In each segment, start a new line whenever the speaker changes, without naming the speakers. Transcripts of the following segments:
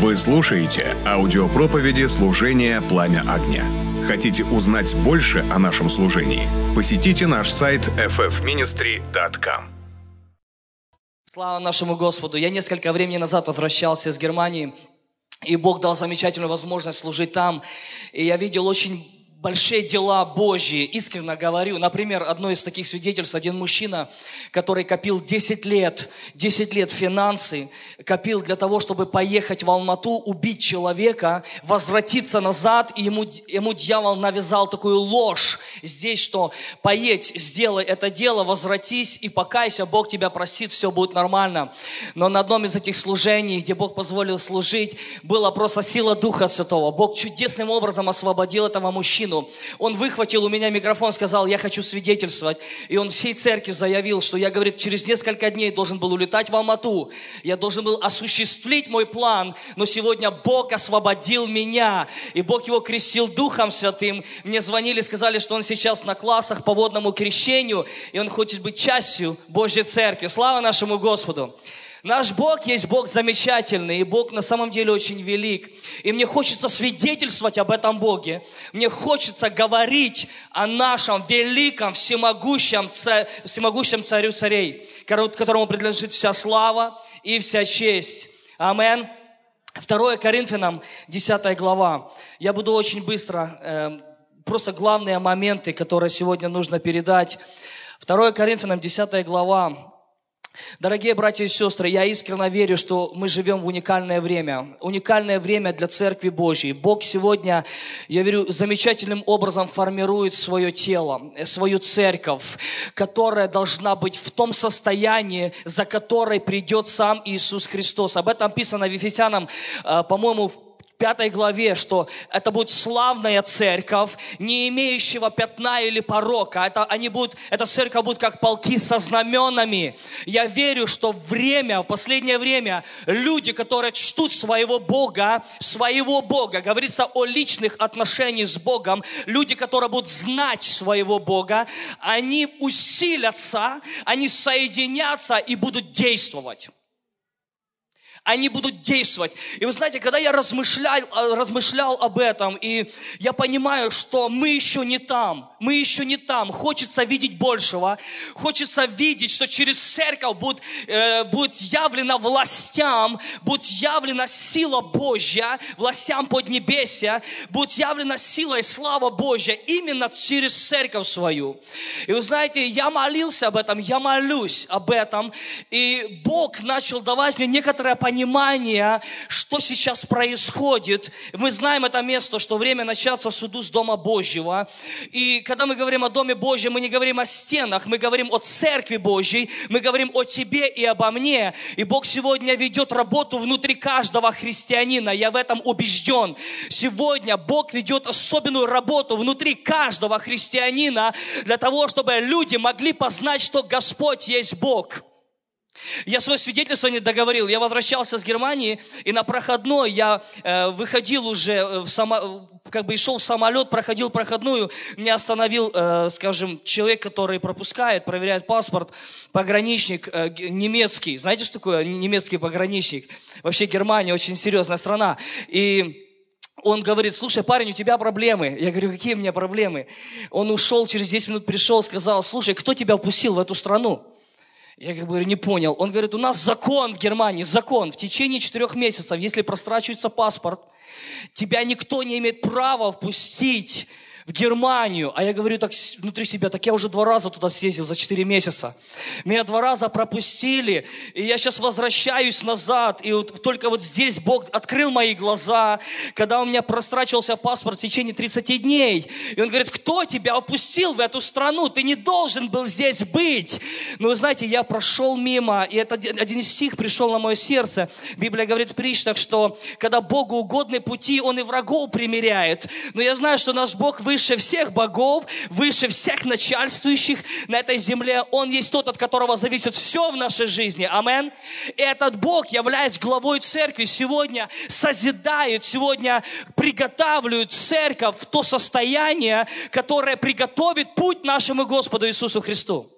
Вы слушаете аудиопроповеди служения «Пламя огня». Хотите узнать больше о нашем служении? Посетите наш сайт ffministry.com.
Слава нашему Господу! Я несколько времени назад возвращался из Германии, и Бог дал замечательную возможность служить там. И я видел очень большие дела Божьи, искренне говорю. Например, одно из таких свидетельств, один мужчина, который копил 10 лет, 10 лет финансы, копил для того, чтобы поехать в Алмату, убить человека, возвратиться назад, и ему, ему дьявол навязал такую ложь здесь, что поедь, сделай это дело, возвратись и покайся, Бог тебя просит, все будет нормально. Но на одном из этих служений, где Бог позволил служить, была просто сила Духа Святого. Бог чудесным образом освободил этого мужчину, мужчину. Он выхватил у меня микрофон, сказал, я хочу свидетельствовать. И он всей церкви заявил, что я, говорит, через несколько дней должен был улетать в Алмату. Я должен был осуществить мой план, но сегодня Бог освободил меня. И Бог его крестил Духом Святым. Мне звонили, сказали, что он сейчас на классах по водному крещению, и он хочет быть частью Божьей Церкви. Слава нашему Господу! Наш Бог есть Бог замечательный, и Бог на самом деле очень велик. И мне хочется свидетельствовать об этом Боге. Мне хочется говорить о нашем великом, всемогущем, всемогущем царю царей, которому принадлежит вся слава и вся честь. Амин. 2 Коринфянам, 10 глава. Я буду очень быстро, э, просто главные моменты, которые сегодня нужно передать. 2 Коринфянам, 10 глава, Дорогие братья и сестры, я искренне верю, что мы живем в уникальное время. Уникальное время для Церкви Божьей. Бог сегодня, я верю, замечательным образом формирует свое тело, э, свою церковь, которая должна быть в том состоянии, за которой придет сам Иисус Христос. Об этом написано в Ефесянам, э, по-моему, в пятой главе, что это будет славная церковь, не имеющего пятна или порока. Это, они будут, эта церковь будет как полки со знаменами. Я верю, что время, в последнее время, люди, которые чтут своего Бога, своего Бога, говорится о личных отношениях с Богом, люди, которые будут знать своего Бога, они усилятся, они соединятся и будут действовать они будут действовать. И вы знаете, когда я размышлял, э, размышлял об этом, и я понимаю, что мы еще не там, мы еще не там. Хочется видеть большего, хочется видеть, что через церковь будет, э, будет явлена властям, будет явлена сила Божья, властям Поднебесья, будет явлена сила и слава Божья именно через церковь свою. И вы знаете, я молился об этом, я молюсь об этом, и Бог начал давать мне некоторое понимание, понимания, что сейчас происходит. Мы знаем это место, что время начаться в суду с Дома Божьего. И когда мы говорим о Доме Божьем, мы не говорим о стенах, мы говорим о Церкви Божьей, мы говорим о тебе и обо мне. И Бог сегодня ведет работу внутри каждого христианина, я в этом убежден. Сегодня Бог ведет особенную работу внутри каждого христианина для того, чтобы люди могли познать, что Господь есть Бог. Я свое свидетельство не договорил. Я возвращался с Германии, и на проходной я э, выходил уже, э, в само, как бы и шел в самолет, проходил проходную. Меня остановил, э, скажем, человек, который пропускает, проверяет паспорт, пограничник э, немецкий. Знаете, что такое немецкий пограничник? Вообще Германия очень серьезная страна. И он говорит, слушай, парень, у тебя проблемы. Я говорю, какие у меня проблемы? Он ушел, через 10 минут пришел, сказал, слушай, кто тебя упустил в эту страну? Я как бы не понял. Он говорит, у нас закон в Германии, закон. В течение четырех месяцев, если прострачивается паспорт, тебя никто не имеет права впустить в Германию. А я говорю так внутри себя, так я уже два раза туда съездил за 4 месяца. Меня два раза пропустили, и я сейчас возвращаюсь назад. И вот только вот здесь Бог открыл мои глаза, когда у меня прострачивался паспорт в течение 30 дней. И Он говорит, кто тебя опустил в эту страну? Ты не должен был здесь быть. Но вы знаете, я прошел мимо, и это один стих пришел на мое сердце. Библия говорит в притчах, что когда Богу угодны пути, Он и врагов примиряет. Но я знаю, что наш Бог выше выше всех богов, выше всех начальствующих на этой земле. Он есть тот, от которого зависит все в нашей жизни. Амен. И этот Бог, являясь главой церкви, сегодня созидает, сегодня приготавливает церковь в то состояние, которое приготовит путь нашему Господу Иисусу Христу.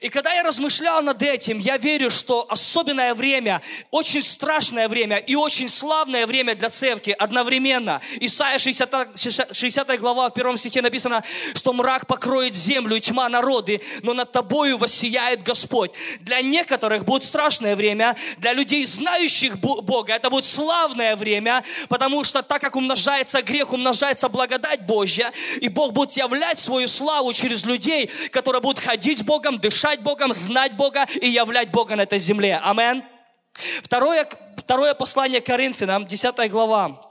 И когда я размышлял над этим, я верю, что особенное время, очень страшное время и очень славное время для церкви одновременно. Исайя 60, 60 глава в первом стихе написано, что мрак покроет землю и тьма народы, но над тобою воссияет Господь. Для некоторых будет страшное время, для людей, знающих Бога, это будет славное время, потому что так как умножается грех, умножается благодать Божья, и Бог будет являть свою славу через людей, которые будут ходить Богом, Богом, дышать Богом, знать Бога и являть Бога на этой земле. Амен. Второе, второе послание Коринфянам, 10 глава.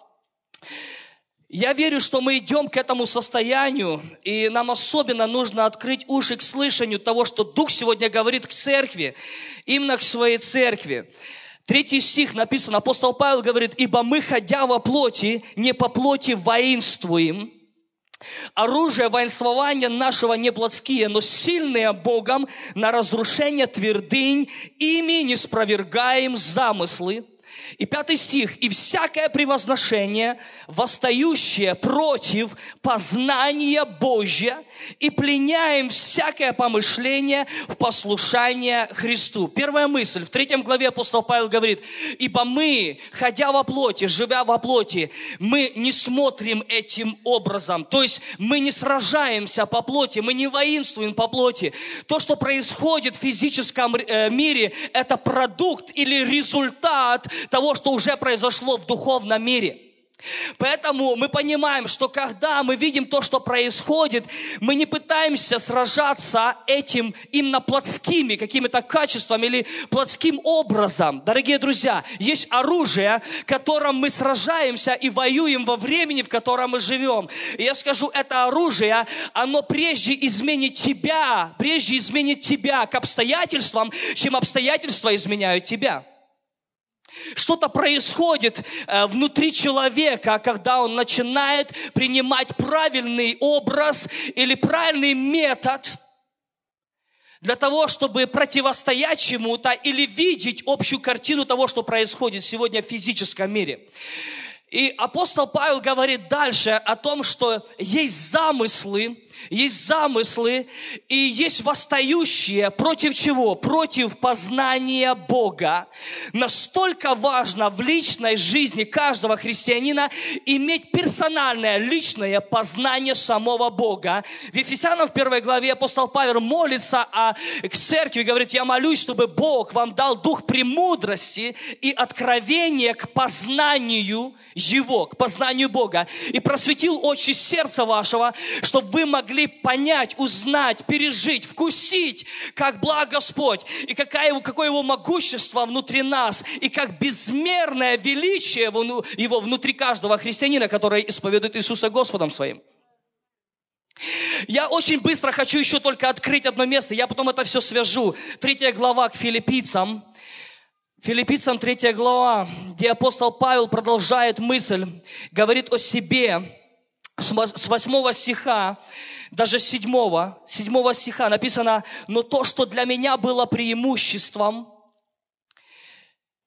Я верю, что мы идем к этому состоянию, и нам особенно нужно открыть уши к слышанию того, что Дух сегодня говорит к церкви, именно к своей церкви. Третий стих написано, апостол Павел говорит, «Ибо мы, ходя во плоти, не по плоти воинствуем, Оружие воинствования нашего не плотские, но сильные Богом на разрушение твердынь, ими не спровергаем замыслы, и пятый стих. «И всякое превозношение, восстающее против познания Божья, и пленяем всякое помышление в послушание Христу». Первая мысль. В третьем главе апостол Павел говорит, «Ибо мы, ходя во плоти, живя во плоти, мы не смотрим этим образом». То есть мы не сражаемся по плоти, мы не воинствуем по плоти. То, что происходит в физическом э, мире, это продукт или результат того, что уже произошло в духовном мире. Поэтому мы понимаем, что когда мы видим то, что происходит, мы не пытаемся сражаться этим именно плотскими какими-то качествами или плотским образом. Дорогие друзья, есть оружие, которым мы сражаемся и воюем во времени, в котором мы живем. И я скажу, это оружие, оно прежде изменит тебя, прежде изменит тебя к обстоятельствам, чем обстоятельства изменяют тебя. Что-то происходит э, внутри человека, когда он начинает принимать правильный образ или правильный метод для того, чтобы противостоять чему-то или видеть общую картину того, что происходит сегодня в физическом мире. И апостол Павел говорит дальше о том, что есть замыслы, есть замыслы и есть восстающие против чего? Против познания Бога. Настолько важно в личной жизни каждого христианина иметь персональное, личное познание самого Бога. В Ефесянам в первой главе апостол Павел молится о, к церкви, говорит, я молюсь, чтобы Бог вам дал дух премудрости и откровения к познанию Его, к познанию Бога. И просветил очи сердца вашего, чтобы вы могли понять, узнать, пережить, вкусить, как благ Господь, и какая его, какое Его могущество внутри нас, и как безмерное величие его внутри каждого христианина, который исповедует Иисуса Господом своим. Я очень быстро хочу еще только открыть одно место, я потом это все свяжу. Третья глава к филиппийцам. Филиппийцам третья глава, где апостол Павел продолжает мысль, говорит о себе, с восьмого стиха, даже седьмого, седьмого стиха написано, но то, что для меня было преимуществом,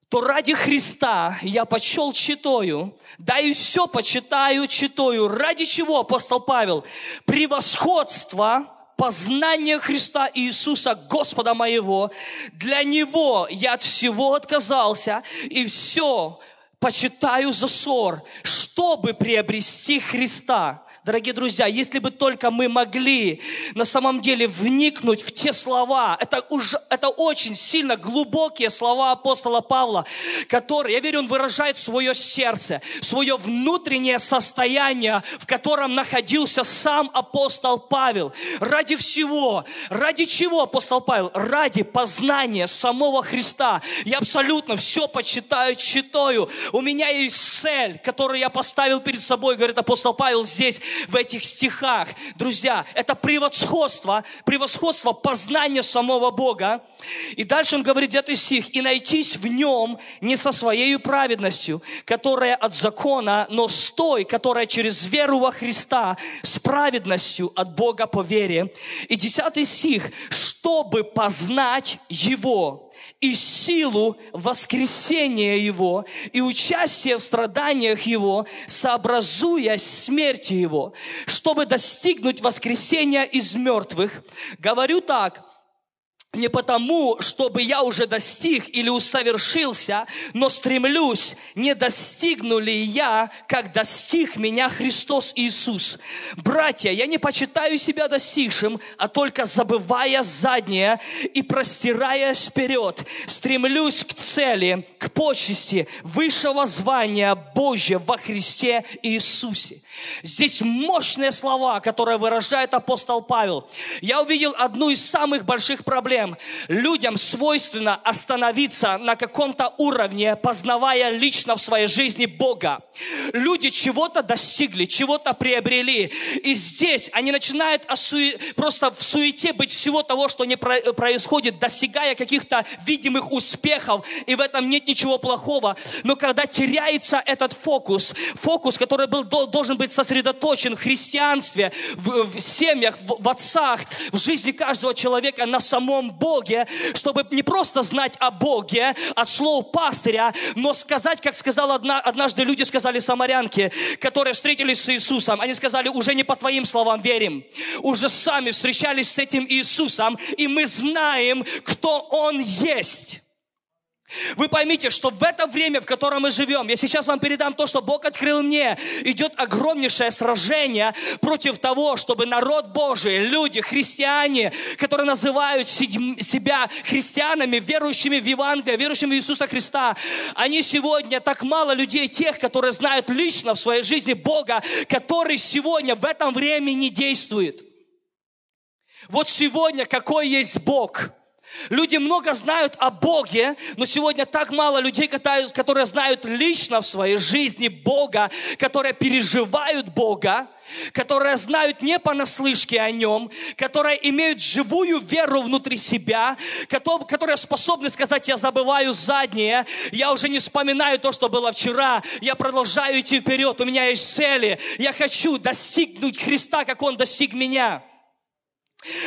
то ради Христа я почел читою, да и все почитаю читою. Ради чего, апостол Павел? Превосходство познания Христа Иисуса, Господа моего. Для Него я от всего отказался, и все почитаю за ссор, чтобы приобрести Христа. Дорогие друзья, если бы только мы могли на самом деле вникнуть в те слова, это, уже, это очень сильно глубокие слова апостола Павла, которые, я верю, он выражает свое сердце, свое внутреннее состояние, в котором находился сам апостол Павел. Ради всего, ради чего апостол Павел? Ради познания самого Христа. Я абсолютно все почитаю, читаю. У меня есть цель, которую я поставил перед собой, говорит апостол Павел здесь, в этих стихах. Друзья, это превосходство, превосходство познания самого Бога. И дальше он говорит, этот стих, «И найтись в нем не со своей праведностью, которая от закона, но с той, которая через веру во Христа, с праведностью от Бога по вере». И десятый стих, «Чтобы познать Его, и силу воскресения Его, и участие в страданиях Его, сообразуя смерти Его, чтобы достигнуть воскресения из мертвых. Говорю так, не потому, чтобы я уже достиг или усовершился, но стремлюсь, не достигну ли я, как достиг меня Христос Иисус. Братья, я не почитаю себя достигшим, а только забывая заднее и простираясь вперед, стремлюсь к цели, к почести высшего звания Божьего во Христе Иисусе. Здесь мощные слова, которые выражает апостол Павел. Я увидел одну из самых больших проблем. Людям свойственно остановиться на каком-то уровне, познавая лично в своей жизни Бога. Люди чего-то достигли, чего-то приобрели. И здесь они начинают просто в суете быть всего того, что не происходит, достигая каких-то видимых успехов. И в этом нет ничего плохого. Но когда теряется этот фокус, фокус, который был, должен быть сосредоточен в христианстве, в, в семьях, в, в отцах, в жизни каждого человека на самом Боге, чтобы не просто знать о Боге от слов пастыря, но сказать, как сказал одна, однажды люди, сказали самарянки, которые встретились с Иисусом, они сказали, уже не по твоим словам верим, уже сами встречались с этим Иисусом, и мы знаем, кто Он есть. Вы поймите, что в это время, в котором мы живем, я сейчас вам передам то, что Бог открыл мне, идет огромнейшее сражение против того, чтобы народ Божий, люди, христиане, которые называют себя христианами, верующими в Евангелие, верующими в Иисуса Христа, они сегодня так мало людей, тех, которые знают лично в своей жизни Бога, который сегодня в этом времени действует. Вот сегодня какой есть Бог – Люди много знают о Боге, но сегодня так мало людей, которые знают лично в своей жизни Бога, которые переживают Бога, которые знают не понаслышке о Нем, которые имеют живую веру внутри себя, которые способны сказать, я забываю заднее, я уже не вспоминаю то, что было вчера, я продолжаю идти вперед, у меня есть цели, я хочу достигнуть Христа, как Он достиг меня.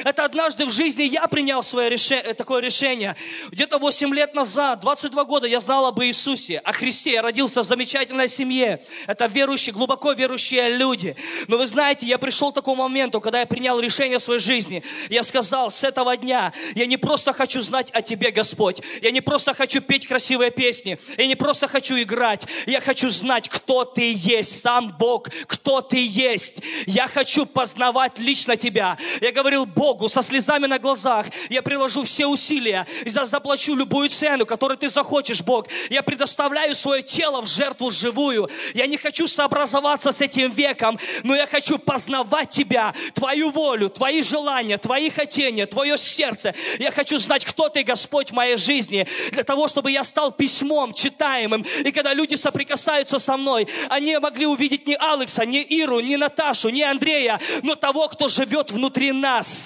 Это однажды в жизни я принял свое решение, такое решение. Где-то 8 лет назад, 22 года я знал об Иисусе, о Христе. Я родился в замечательной семье. Это верующие, глубоко верующие люди. Но вы знаете, я пришел к такому моменту, когда я принял решение в своей жизни. Я сказал, с этого дня я не просто хочу знать о Тебе, Господь. Я не просто хочу петь красивые песни. Я не просто хочу играть. Я хочу знать, кто Ты есть, сам Бог, кто Ты есть. Я хочу познавать лично Тебя. Я говорил, Богу со слезами на глазах. Я приложу все усилия и заплачу любую цену, которую ты захочешь, Бог. Я предоставляю свое тело в жертву живую. Я не хочу сообразоваться с этим веком, но я хочу познавать Тебя, Твою волю, Твои желания, Твои хотения, Твое сердце. Я хочу знать, кто Ты, Господь, в моей жизни, для того, чтобы я стал письмом читаемым. И когда люди соприкасаются со мной, они могли увидеть не Алекса, не Иру, не Наташу, не Андрея, но того, кто живет внутри нас.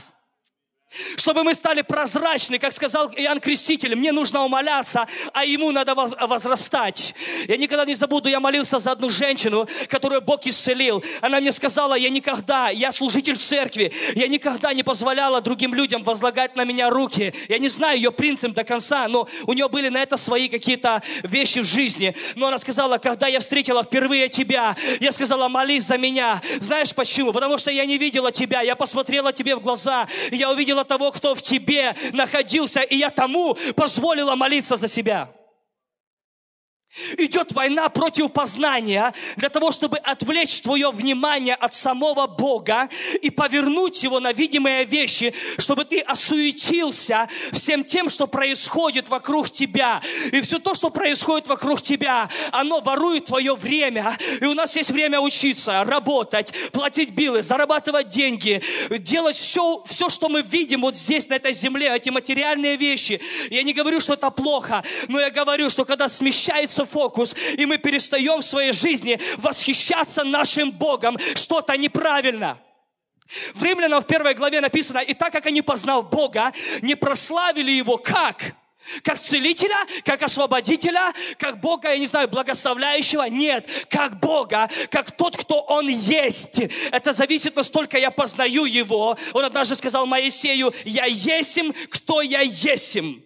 Чтобы мы стали прозрачны, как сказал Иоанн Креститель, мне нужно умоляться, а ему надо возрастать. Я никогда не забуду, я молился за одну женщину, которую Бог исцелил. Она мне сказала, я никогда, я служитель в церкви, я никогда не позволяла другим людям возлагать на меня руки. Я не знаю ее принцип до конца, но у нее были на это свои какие-то вещи в жизни. Но она сказала, когда я встретила впервые тебя, я сказала, молись за меня. Знаешь почему? Потому что я не видела тебя, я посмотрела тебе в глаза, я увидела того, кто в тебе находился, и я тому позволила молиться за себя. Идет война против познания для того, чтобы отвлечь твое внимание от самого Бога и повернуть его на видимые вещи, чтобы ты осуетился всем тем, что происходит вокруг тебя. И все то, что происходит вокруг тебя, оно ворует твое время. И у нас есть время учиться, работать, платить билы, зарабатывать деньги, делать все, все, что мы видим вот здесь, на этой земле, эти материальные вещи. Я не говорю, что это плохо, но я говорю, что когда смещается меняется фокус, и мы перестаем в своей жизни восхищаться нашим Богом, что-то неправильно. В Римлянам в первой главе написано, и так как они, познав Бога, не прославили Его как? Как целителя, как освободителя, как Бога, я не знаю, благословляющего. Нет, как Бога, как тот, кто Он есть. Это зависит, настолько я познаю Его. Он однажды сказал Моисею, я есим, кто я есим.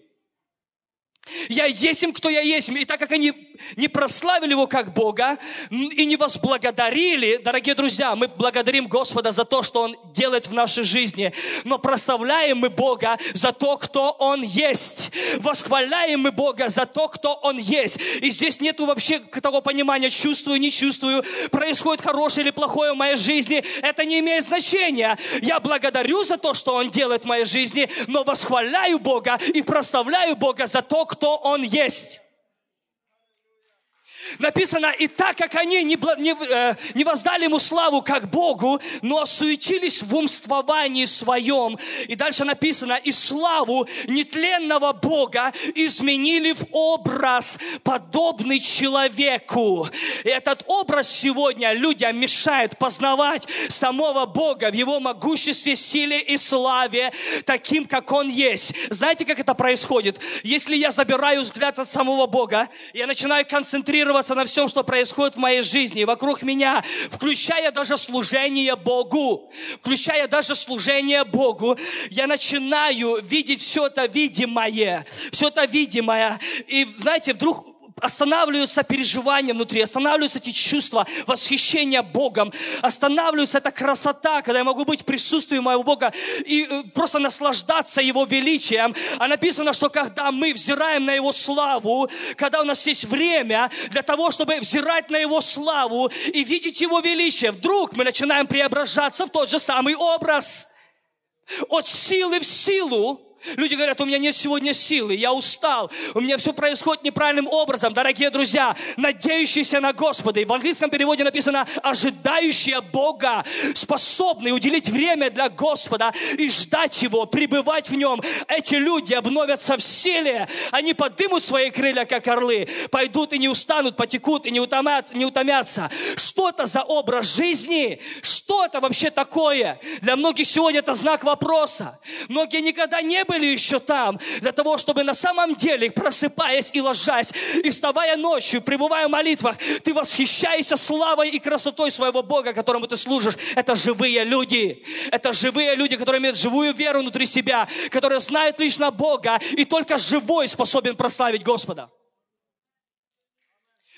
Я есим, кто я есим. И так как они не прославили Его как Бога и не возблагодарили, дорогие друзья, мы благодарим Господа за то, что Он делает в нашей жизни, но прославляем мы Бога за то, кто Он есть. Восхваляем мы Бога за то, кто Он есть. И здесь нету вообще того понимания, чувствую, не чувствую, происходит хорошее или плохое в моей жизни. Это не имеет значения. Я благодарю за то, что Он делает в моей жизни, но восхваляю Бога и прославляю Бога за то, кто Он есть. Написано, и так как они не, не, э, не воздали ему славу как Богу, но осуетились в умствовании своем. И дальше написано, и славу нетленного Бога изменили в образ, подобный человеку. И этот образ сегодня людям мешает познавать самого Бога в его могуществе, силе и славе, таким, как Он есть. Знаете, как это происходит? Если я забираю взгляд от самого Бога, я начинаю концентрироваться концентрироваться на всем, что происходит в моей жизни, вокруг меня, включая даже служение Богу, включая даже служение Богу, я начинаю видеть все это видимое, все это видимое. И, знаете, вдруг останавливаются переживания внутри, останавливаются эти чувства восхищения Богом, останавливается эта красота, когда я могу быть в присутствии моего Бога и э, просто наслаждаться Его величием. А написано, что когда мы взираем на Его славу, когда у нас есть время для того, чтобы взирать на Его славу и видеть Его величие, вдруг мы начинаем преображаться в тот же самый образ. От силы в силу, Люди говорят, у меня нет сегодня силы, я устал, у меня все происходит неправильным образом. Дорогие друзья, надеющиеся на Господа. И в английском переводе написано, ожидающие Бога, способные уделить время для Господа и ждать Его, пребывать в Нем. Эти люди обновятся в силе, они подымут свои крылья, как орлы, пойдут и не устанут, потекут и не, утомят, не утомятся. Что это за образ жизни? Что это вообще такое? Для многих сегодня это знак вопроса. Многие никогда не были еще там, для того, чтобы на самом деле, просыпаясь и ложась, и вставая ночью, пребывая в молитвах, ты восхищаешься славой и красотой своего Бога, которому ты служишь. Это живые люди. Это живые люди, которые имеют живую веру внутри себя, которые знают лично Бога, и только живой способен прославить Господа.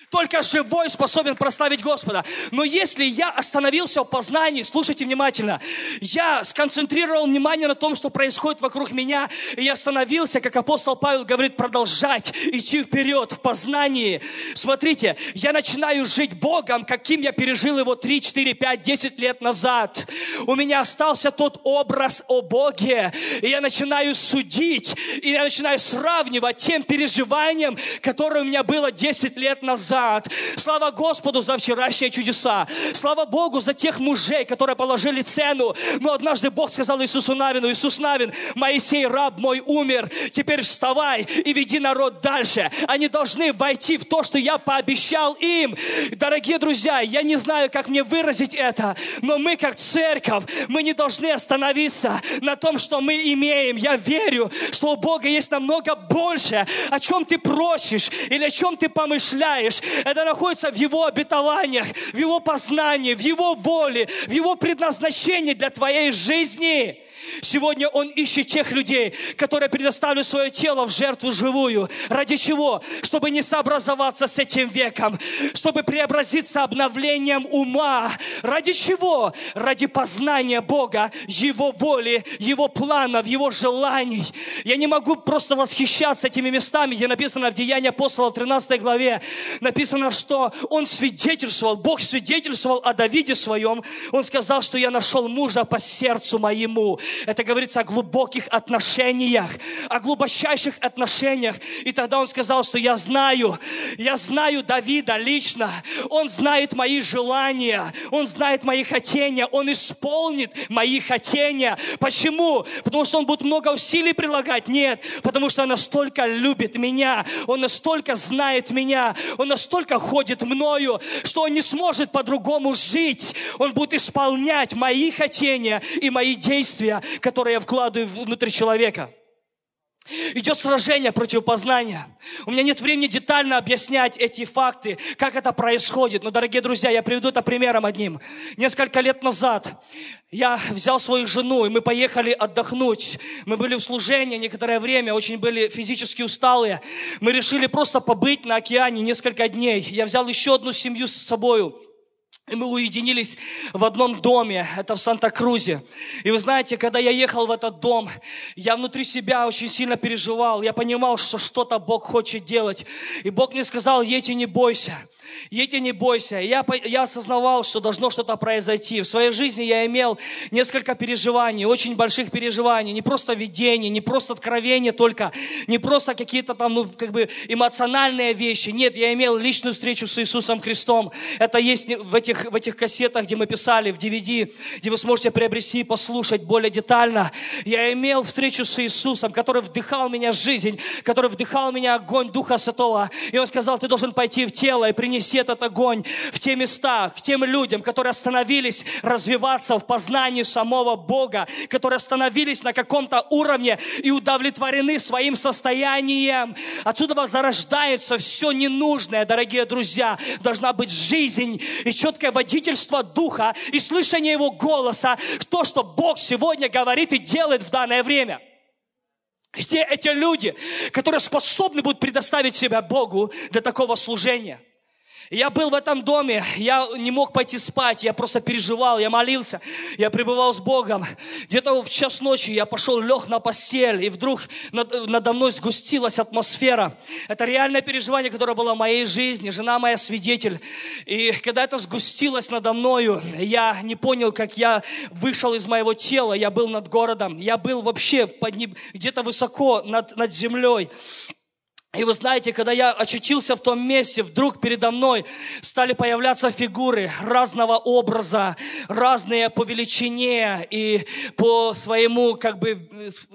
Только живой способен прославить Господа. Но если я остановился в познании, слушайте внимательно, я сконцентрировал внимание на том, что происходит вокруг меня, и я остановился, как апостол Павел говорит, продолжать идти вперед в познании. Смотрите, я начинаю жить Богом, каким я пережил его 3, 4, 5, 10 лет назад. У меня остался тот образ о Боге, и я начинаю судить, и я начинаю сравнивать тем переживанием, которое у меня было 10 лет назад назад. Слава Господу за вчерашние чудеса. Слава Богу за тех мужей, которые положили цену. Но однажды Бог сказал Иисусу Навину, Иисус Навин, Моисей, раб мой, умер. Теперь вставай и веди народ дальше. Они должны войти в то, что я пообещал им. Дорогие друзья, я не знаю, как мне выразить это, но мы как церковь, мы не должны остановиться на том, что мы имеем. Я верю, что у Бога есть намного больше, о чем ты просишь или о чем ты помышляешь. Это находится в Его обетованиях, в Его познании, в Его воле, в Его предназначении для твоей жизни. Сегодня Он ищет тех людей, которые предоставили свое тело в жертву живую. Ради чего? Чтобы не сообразоваться с этим веком, чтобы преобразиться обновлением ума. Ради чего? Ради познания Бога, Его воли, Его планов, Его желаний. Я не могу просто восхищаться этими местами, где написано в Деянии апостола в 13 главе. Написано, что Он свидетельствовал, Бог свидетельствовал о Давиде своем. Он сказал, что я нашел мужа по сердцу моему. Это говорится о глубоких отношениях, о глубочайших отношениях. И тогда он сказал, что я знаю, я знаю Давида лично. Он знает мои желания, он знает мои хотения, он исполнит мои хотения. Почему? Потому что он будет много усилий прилагать? Нет, потому что он настолько любит меня, он настолько знает меня, он настолько ходит мною, что он не сможет по-другому жить. Он будет исполнять мои хотения и мои действия, которые я вкладываю внутрь человека. Идет сражение против познания. У меня нет времени детально объяснять эти факты, как это происходит. Но, дорогие друзья, я приведу это примером одним. Несколько лет назад я взял свою жену, и мы поехали отдохнуть. Мы были в служении некоторое время, очень были физически усталые. Мы решили просто побыть на океане несколько дней. Я взял еще одну семью с собой. И мы уединились в одном доме, это в Санта-Крузе. И вы знаете, когда я ехал в этот дом, я внутри себя очень сильно переживал. Я понимал, что что-то Бог хочет делать. И Бог мне сказал, едь и не бойся. Едь и не бойся. Я, я осознавал, что должно что-то произойти. В своей жизни я имел несколько переживаний, очень больших переживаний. Не просто видение, не просто откровение только, не просто какие-то там, ну, как бы эмоциональные вещи. Нет, я имел личную встречу с Иисусом Христом. Это есть в этих, в этих кассетах, где мы писали, в DVD, где вы сможете приобрести и послушать более детально. Я имел встречу с Иисусом, который вдыхал меня жизнь, который вдыхал меня огонь Духа Святого. И Он сказал, ты должен пойти в тело и принести принеси этот огонь в те места, к тем людям, которые остановились развиваться в познании самого Бога, которые остановились на каком-то уровне и удовлетворены своим состоянием. Отсюда зарождается все ненужное, дорогие друзья. Должна быть жизнь и четкое водительство Духа и слышание Его голоса, то, что Бог сегодня говорит и делает в данное время. Где эти люди, которые способны будут предоставить себя Богу для такого служения? Я был в этом доме, я не мог пойти спать, я просто переживал, я молился, я пребывал с Богом. Где-то в час ночи я пошел, лег на постель, и вдруг над, надо мной сгустилась атмосфера. Это реальное переживание, которое было в моей жизни, жена моя свидетель. И когда это сгустилось надо мною, я не понял, как я вышел из моего тела, я был над городом, я был вообще где-то высоко над, над землей. И вы знаете, когда я очутился в том месте, вдруг передо мной стали появляться фигуры разного образа, разные по величине и по своему, как бы,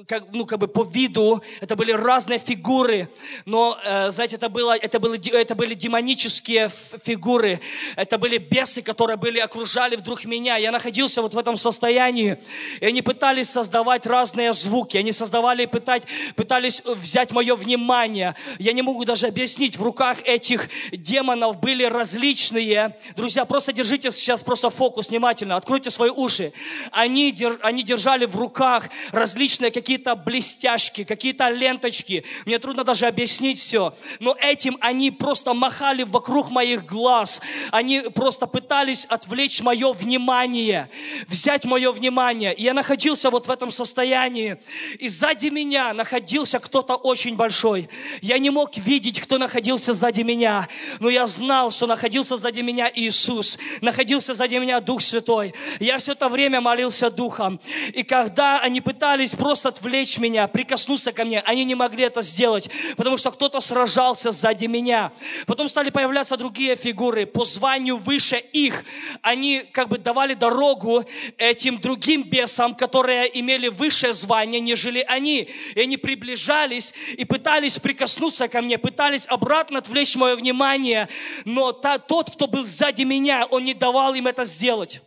как, ну, как бы по виду. Это были разные фигуры, но, э, знаете, это, было, это, было, это были демонические фигуры, это были бесы, которые были, окружали вдруг меня. Я находился вот в этом состоянии, и они пытались создавать разные звуки, они создавали, пытать, пытались взять мое внимание, я не могу даже объяснить, в руках этих демонов были различные. Друзья, просто держите сейчас просто фокус внимательно, откройте свои уши. Они, они держали в руках различные какие-то блестяшки, какие-то ленточки. Мне трудно даже объяснить все. Но этим они просто махали вокруг моих глаз. Они просто пытались отвлечь мое внимание, взять мое внимание. И я находился вот в этом состоянии. И сзади меня находился кто-то очень большой. Я я не мог видеть, кто находился сзади меня, но я знал, что находился сзади меня Иисус, находился сзади меня Дух Святой. Я все это время молился Духом. И когда они пытались просто отвлечь меня, прикоснуться ко мне, они не могли это сделать, потому что кто-то сражался сзади меня. Потом стали появляться другие фигуры по званию выше их. Они как бы давали дорогу этим другим бесам, которые имели высшее звание, нежели они. И они приближались и пытались прикоснуться прикоснуться ко мне, пытались обратно отвлечь мое внимание, но та, тот, кто был сзади меня, он не давал им это сделать.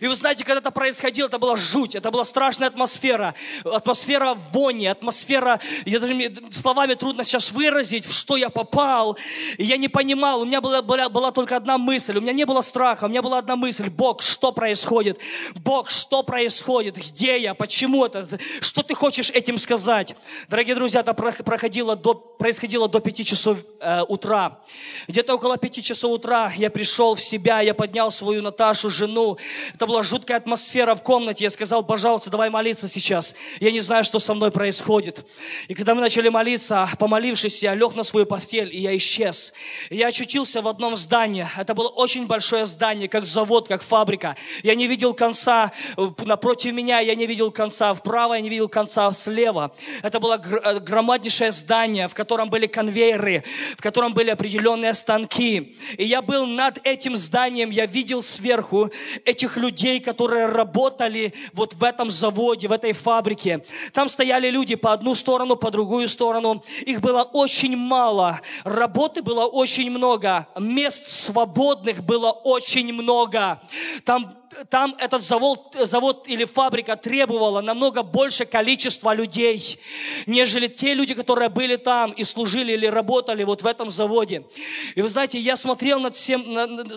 И вы знаете, когда это происходило, это была жуть, это была страшная атмосфера, атмосфера вони, атмосфера, я даже словами трудно сейчас выразить, в что я попал. И я не понимал, у меня была, была, была только одна мысль, у меня не было страха, у меня была одна мысль, Бог, что происходит? Бог, что происходит? Где я? Почему это? Что ты хочешь этим сказать? Дорогие друзья, это проходило до, происходило до пяти часов э, утра. Где-то около пяти часов утра я пришел в себя, я поднял свою Наташу, жену, это была жуткая атмосфера в комнате. Я сказал, пожалуйста, давай молиться сейчас. Я не знаю, что со мной происходит. И когда мы начали молиться, помолившись, я лег на свою постель, и я исчез. Я очутился в одном здании. Это было очень большое здание, как завод, как фабрика. Я не видел конца э, напротив меня, я не видел конца вправо, я не видел конца слева. Это было э, громаднейшее здание, в котором были конвейеры, в котором были определенные станки. И я был над этим зданием, я видел сверху этих этих людей, которые работали вот в этом заводе, в этой фабрике. Там стояли люди по одну сторону, по другую сторону. Их было очень мало. Работы было очень много. Мест свободных было очень много. Там там этот завод, завод или фабрика требовала намного больше количества людей, нежели те люди, которые были там и служили или работали вот в этом заводе. И вы знаете, я смотрел над всем,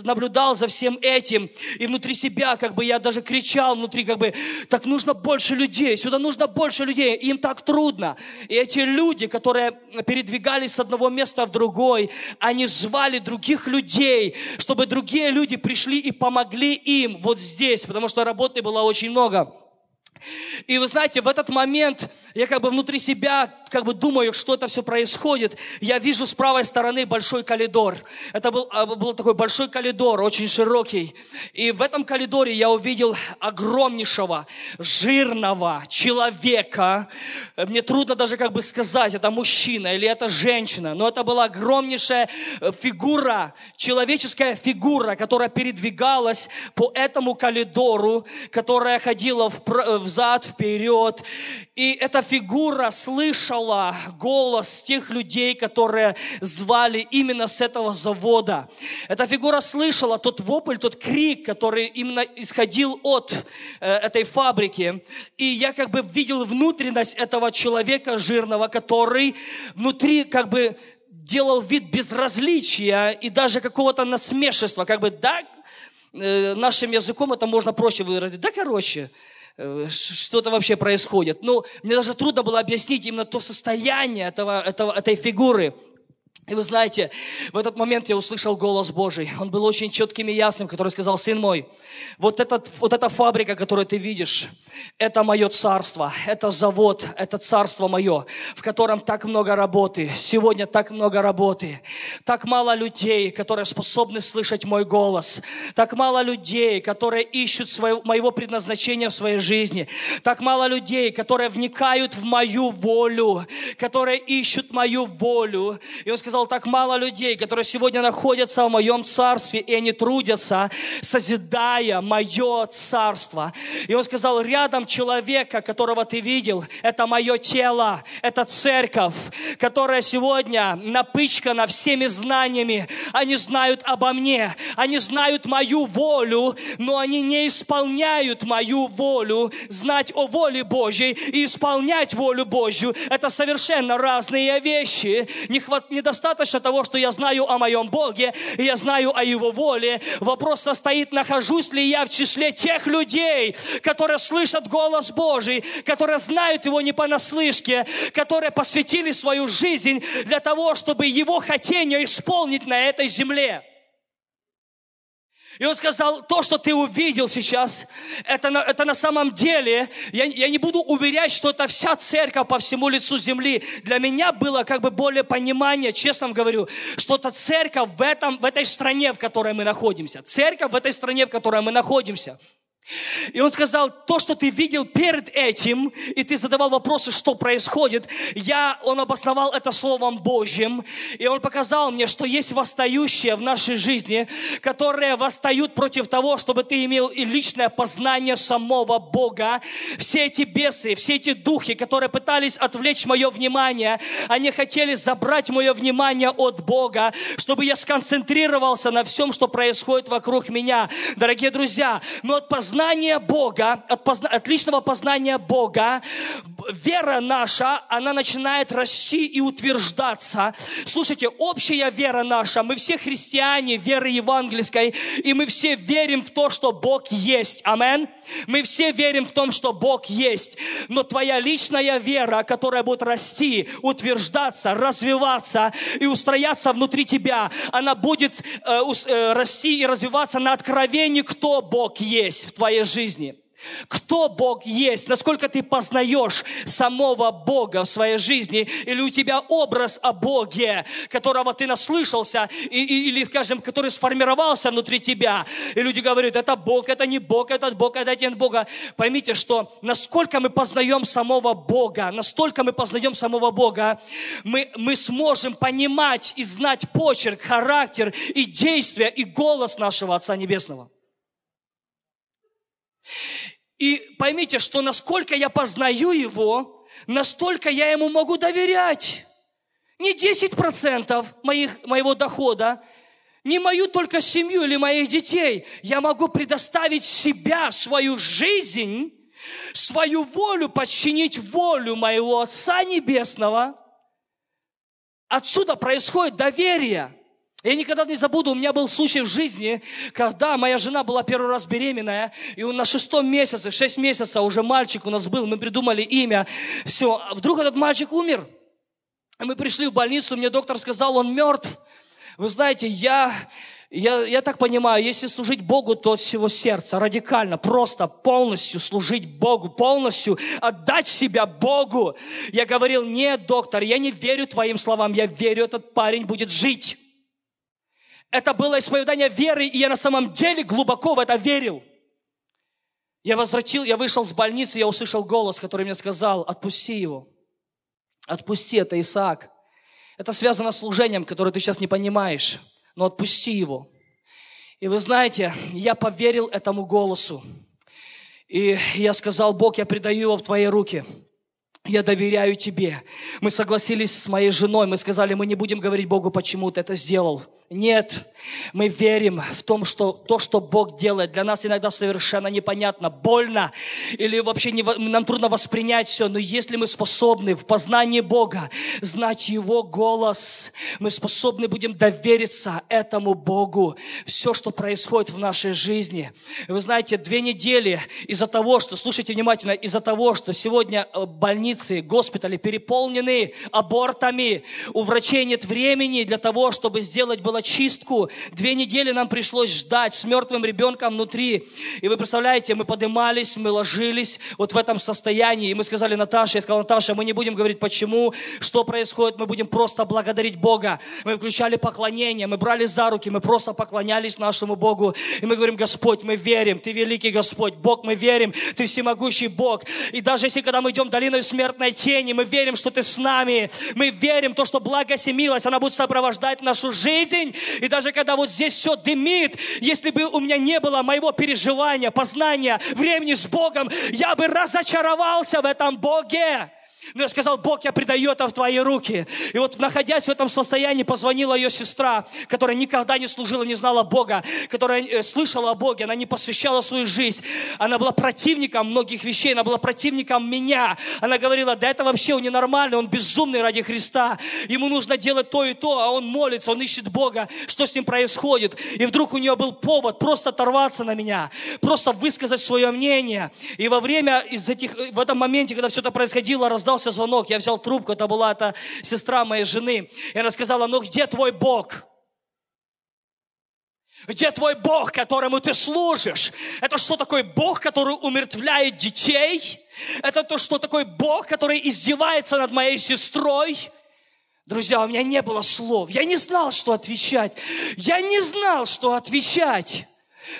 наблюдал за всем этим, и внутри себя, как бы я даже кричал внутри, как бы, так нужно больше людей, сюда нужно больше людей, им так трудно. И эти люди, которые передвигались с одного места в другой, они звали других людей, чтобы другие люди пришли и помогли им вот здесь, потому что работы было очень много. И вы знаете, в этот момент я как бы внутри себя как бы думаю, что это все происходит. Я вижу с правой стороны большой коридор. Это был, а, был такой большой коридор, очень широкий. И в этом коридоре я увидел огромнейшего, жирного человека. Мне трудно даже как бы сказать, это мужчина или это женщина. Но это была огромнейшая э, фигура, человеческая фигура, которая передвигалась по этому коридору, которая ходила в взад, вперед. И эта фигура слышала голос тех людей, которые звали именно с этого завода. Эта фигура слышала тот вопль, тот крик, который именно исходил от э, этой фабрики. И я как бы видел внутренность этого человека жирного, который внутри как бы делал вид безразличия и даже какого-то насмешества, как бы, да, э, нашим языком это можно проще выразить, да, короче, что-то вообще происходит. Ну, мне даже трудно было объяснить именно то состояние этого, этого, этой фигуры. И вы знаете, в этот момент я услышал голос Божий. Он был очень четким и ясным, который сказал, сын мой, вот, этот, вот эта фабрика, которую ты видишь, это мое царство, это завод, это царство мое, в котором так много работы. Сегодня так много работы. Так мало людей, которые способны слышать мой голос. Так мало людей, которые ищут своего, моего предназначения в своей жизни. Так мало людей, которые вникают в мою волю, которые ищут мою волю. И он сказал, сказал, так мало людей, которые сегодня находятся в моем царстве, и они трудятся, созидая мое царство. И он сказал, рядом человека, которого ты видел, это мое тело, это церковь, которая сегодня напычкана всеми знаниями. Они знают обо мне, они знают мою волю, но они не исполняют мою волю. Знать о воле Божьей и исполнять волю Божью – это совершенно разные вещи. Не хват, недостаточно достаточно того, что я знаю о моем Боге, и я знаю о Его воле. Вопрос состоит, нахожусь ли я в числе тех людей, которые слышат голос Божий, которые знают Его не понаслышке, которые посвятили свою жизнь для того, чтобы Его хотение исполнить на этой земле. И он сказал, то, что ты увидел сейчас, это это на самом деле, я, я не буду уверять, что это вся церковь по всему лицу земли. Для меня было как бы более понимание, честно говорю, что это церковь в, этом, в этой стране, в которой мы находимся. Церковь в этой стране, в которой мы находимся. И он сказал, то, что ты видел перед этим, и ты задавал вопросы, что происходит, я, он обосновал это Словом Божьим, и он показал мне, что есть восстающие в нашей жизни, которые восстают против того, чтобы ты имел и личное познание самого Бога. Все эти бесы, все эти духи, которые пытались отвлечь мое внимание, они хотели забрать мое внимание от Бога, чтобы я сконцентрировался на всем, что происходит вокруг меня. Дорогие друзья, но от познания познания Бога, от, позна, от личного познания Бога, вера наша, она начинает расти и утверждаться. Слушайте, общая вера наша, мы все христиане веры евангельской, и мы все верим в то, что Бог есть. Амен. Мы все верим в том, что Бог есть. Но твоя личная вера, которая будет расти, утверждаться, развиваться и устрояться внутри тебя, она будет э, э, расти и развиваться на откровении, кто Бог есть в твоей жизни. Кто Бог есть, насколько ты познаешь самого Бога в своей жизни, или у тебя образ о Боге, которого ты наслышался, и, и, или, скажем, который сформировался внутри тебя. И люди говорят, это Бог, это не Бог, этот Бог, это не Бога. Поймите, что насколько мы познаем самого Бога, настолько мы познаем самого Бога, мы, мы сможем понимать и знать почерк, характер и действия, и голос нашего Отца Небесного. И поймите, что насколько я познаю Его, настолько я Ему могу доверять. Не 10% моих, моего дохода, не мою только семью или моих детей. Я могу предоставить себя, свою жизнь, свою волю, подчинить волю моего Отца Небесного. Отсюда происходит доверие. Я никогда не забуду, у меня был случай в жизни, когда моя жена была первый раз беременная, и на шестом месяце, шесть месяцев уже мальчик у нас был, мы придумали имя, все, вдруг этот мальчик умер. Мы пришли в больницу, мне доктор сказал, он мертв. Вы знаете, я, я, я так понимаю, если служить Богу, то от всего сердца, радикально, просто полностью служить Богу, полностью отдать себя Богу. Я говорил, нет, доктор, я не верю твоим словам, я верю, этот парень будет жить. Это было исповедание веры, и я на самом деле глубоко в это верил. Я возвратил, я вышел с больницы, я услышал голос, который мне сказал, отпусти его. Отпусти, это Исаак. Это связано с служением, которое ты сейчас не понимаешь, но отпусти его. И вы знаете, я поверил этому голосу. И я сказал, Бог, я предаю его в Твои руки. Я доверяю Тебе. Мы согласились с моей женой, мы сказали, мы не будем говорить Богу, почему ты это сделал. Нет, мы верим в том, что то, что Бог делает, для нас иногда совершенно непонятно, больно, или вообще не, нам трудно воспринять все, но если мы способны в познании Бога знать Его голос, мы способны будем довериться этому Богу, все, что происходит в нашей жизни. Вы знаете, две недели из-за того, что, слушайте внимательно, из-за того, что сегодня э, больницы, госпитали переполнены абортами, у врачей нет времени для того, чтобы сделать было чистку. Две недели нам пришлось ждать с мертвым ребенком внутри. И вы представляете, мы поднимались, мы ложились вот в этом состоянии. И мы сказали Наташе, я сказал, Наташа, мы не будем говорить почему, что происходит, мы будем просто благодарить Бога. Мы включали поклонение, мы брали за руки, мы просто поклонялись нашему Богу. И мы говорим, Господь, мы верим, Ты великий Господь, Бог, мы верим, Ты всемогущий Бог. И даже если когда мы идем долиной смертной тени, мы верим, что Ты с нами. Мы верим, то, что благость и милость, она будет сопровождать нашу жизнь день. И даже когда вот здесь все дымит, если бы у меня не было моего переживания, познания, времени с Богом, я бы разочаровался в этом Боге. Но я сказал, Бог, я предаю это в Твои руки. И вот, находясь в этом состоянии, позвонила ее сестра, которая никогда не служила, не знала Бога, которая э, слышала о Боге, она не посвящала свою жизнь. Она была противником многих вещей, она была противником меня. Она говорила, да это вообще он ненормальный, он безумный ради Христа. Ему нужно делать то и то, а он молится, он ищет Бога, что с ним происходит. И вдруг у нее был повод просто оторваться на меня, просто высказать свое мнение. И во время из этих, в этом моменте, когда все это происходило, раздался раздался звонок, я взял трубку, это была эта сестра моей жены. И она сказала, ну где твой Бог? Где твой Бог, которому ты служишь? Это что такое Бог, который умертвляет детей? Это то, что такое Бог, который издевается над моей сестрой? Друзья, у меня не было слов. Я не знал, что отвечать. Я не знал, что отвечать.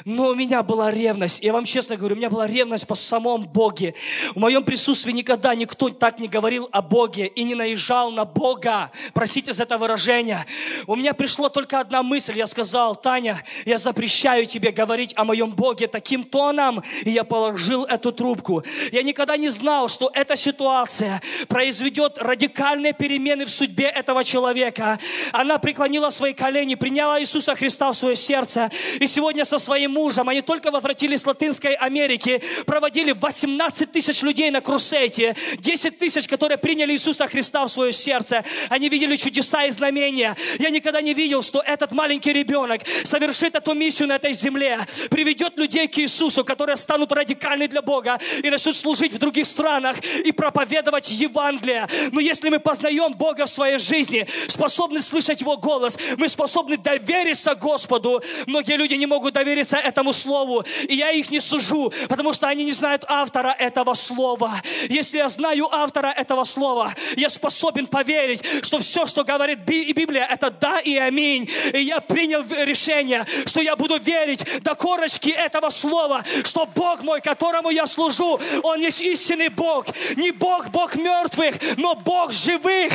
Но у меня была ревность. Я вам честно говорю, у меня была ревность по самом Боге. В моем присутствии никогда никто так не говорил о Боге и не наезжал на Бога. Простите за это выражение. У меня пришла только одна мысль. Я сказал, Таня, я запрещаю тебе говорить о моем Боге таким тоном. И я положил эту трубку. Я никогда не знал, что эта ситуация произведет радикальные перемены в судьбе этого человека. Она преклонила свои колени, приняла Иисуса Христа в свое сердце. И сегодня со своей своим мужем, они только возвратились с Латинской Америки, проводили 18 тысяч людей на Крусейте, 10 тысяч, которые приняли Иисуса Христа в свое сердце. Они видели чудеса и знамения. Я никогда не видел, что этот маленький ребенок совершит эту миссию на этой земле, приведет людей к Иисусу, которые станут радикальны для Бога и начнут служить в других странах и проповедовать Евангелие. Но если мы познаем Бога в своей жизни, способны слышать Его голос, мы способны довериться Господу. Многие люди не могут довериться противятся этому слову, и я их не сужу, потому что они не знают автора этого слова. Если я знаю автора этого слова, я способен поверить, что все, что говорит Библия, это да и аминь. И я принял решение, что я буду верить до корочки этого слова, что Бог мой, которому я служу, Он есть истинный Бог. Не Бог, Бог мертвых, но Бог живых.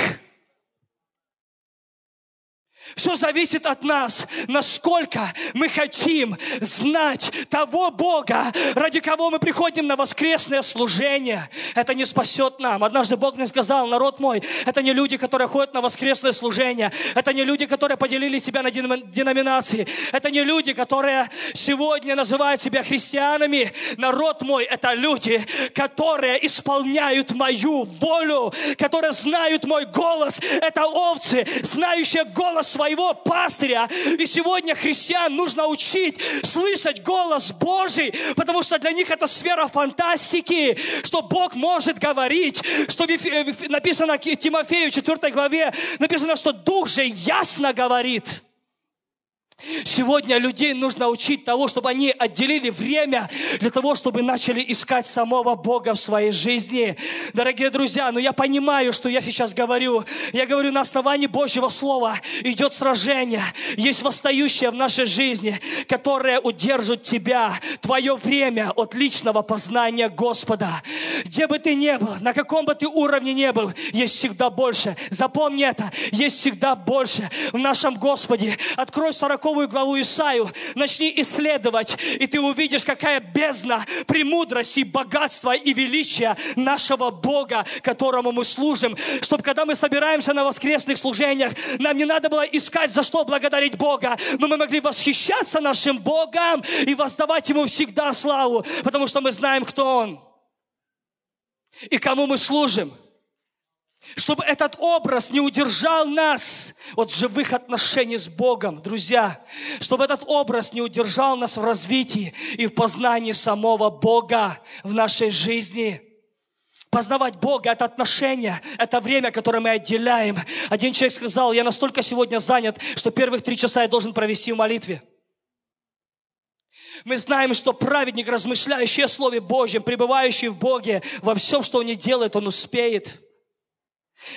Все зависит от нас, насколько мы хотим знать того Бога, ради кого мы приходим на воскресное служение. Это не спасет нам. Однажды Бог мне сказал, народ мой, это не люди, которые ходят на воскресное служение. Это не люди, которые поделили себя на деноминации. Это не люди, которые сегодня называют себя христианами. Народ мой, это люди, которые исполняют мою волю, которые знают мой голос. Это овцы, знающие голос своего пастыря. И сегодня христиан нужно учить слышать голос Божий, потому что для них это сфера фантастики, что Бог может говорить, что написано Тимофею 4 главе, написано, что Дух же ясно говорит. Сегодня людей нужно учить того, чтобы они отделили время для того, чтобы начали искать самого Бога в своей жизни. Дорогие друзья, ну я понимаю, что я сейчас говорю. Я говорю на основании Божьего Слова. Идет сражение. Есть восстающее в нашей жизни, которое удержит тебя, твое время от личного познания Господа. Где бы ты ни был, на каком бы ты уровне ни был, есть всегда больше. Запомни это. Есть всегда больше в нашем Господе. Открой 40 40 главу Исаию, начни исследовать, и ты увидишь, какая бездна премудрости, богатства и величия нашего Бога, которому мы служим. Чтобы когда мы собираемся на воскресных служениях, нам не надо было искать, за что благодарить Бога, но мы могли восхищаться нашим Богом и воздавать Ему всегда славу, потому что мы знаем, кто Он и кому мы служим чтобы этот образ не удержал нас от живых отношений с Богом, друзья, чтобы этот образ не удержал нас в развитии и в познании самого Бога в нашей жизни. Познавать Бога – это отношения, это время, которое мы отделяем. Один человек сказал, я настолько сегодня занят, что первых три часа я должен провести в молитве. Мы знаем, что праведник, размышляющий о Слове Божьем, пребывающий в Боге, во всем, что он не делает, он успеет –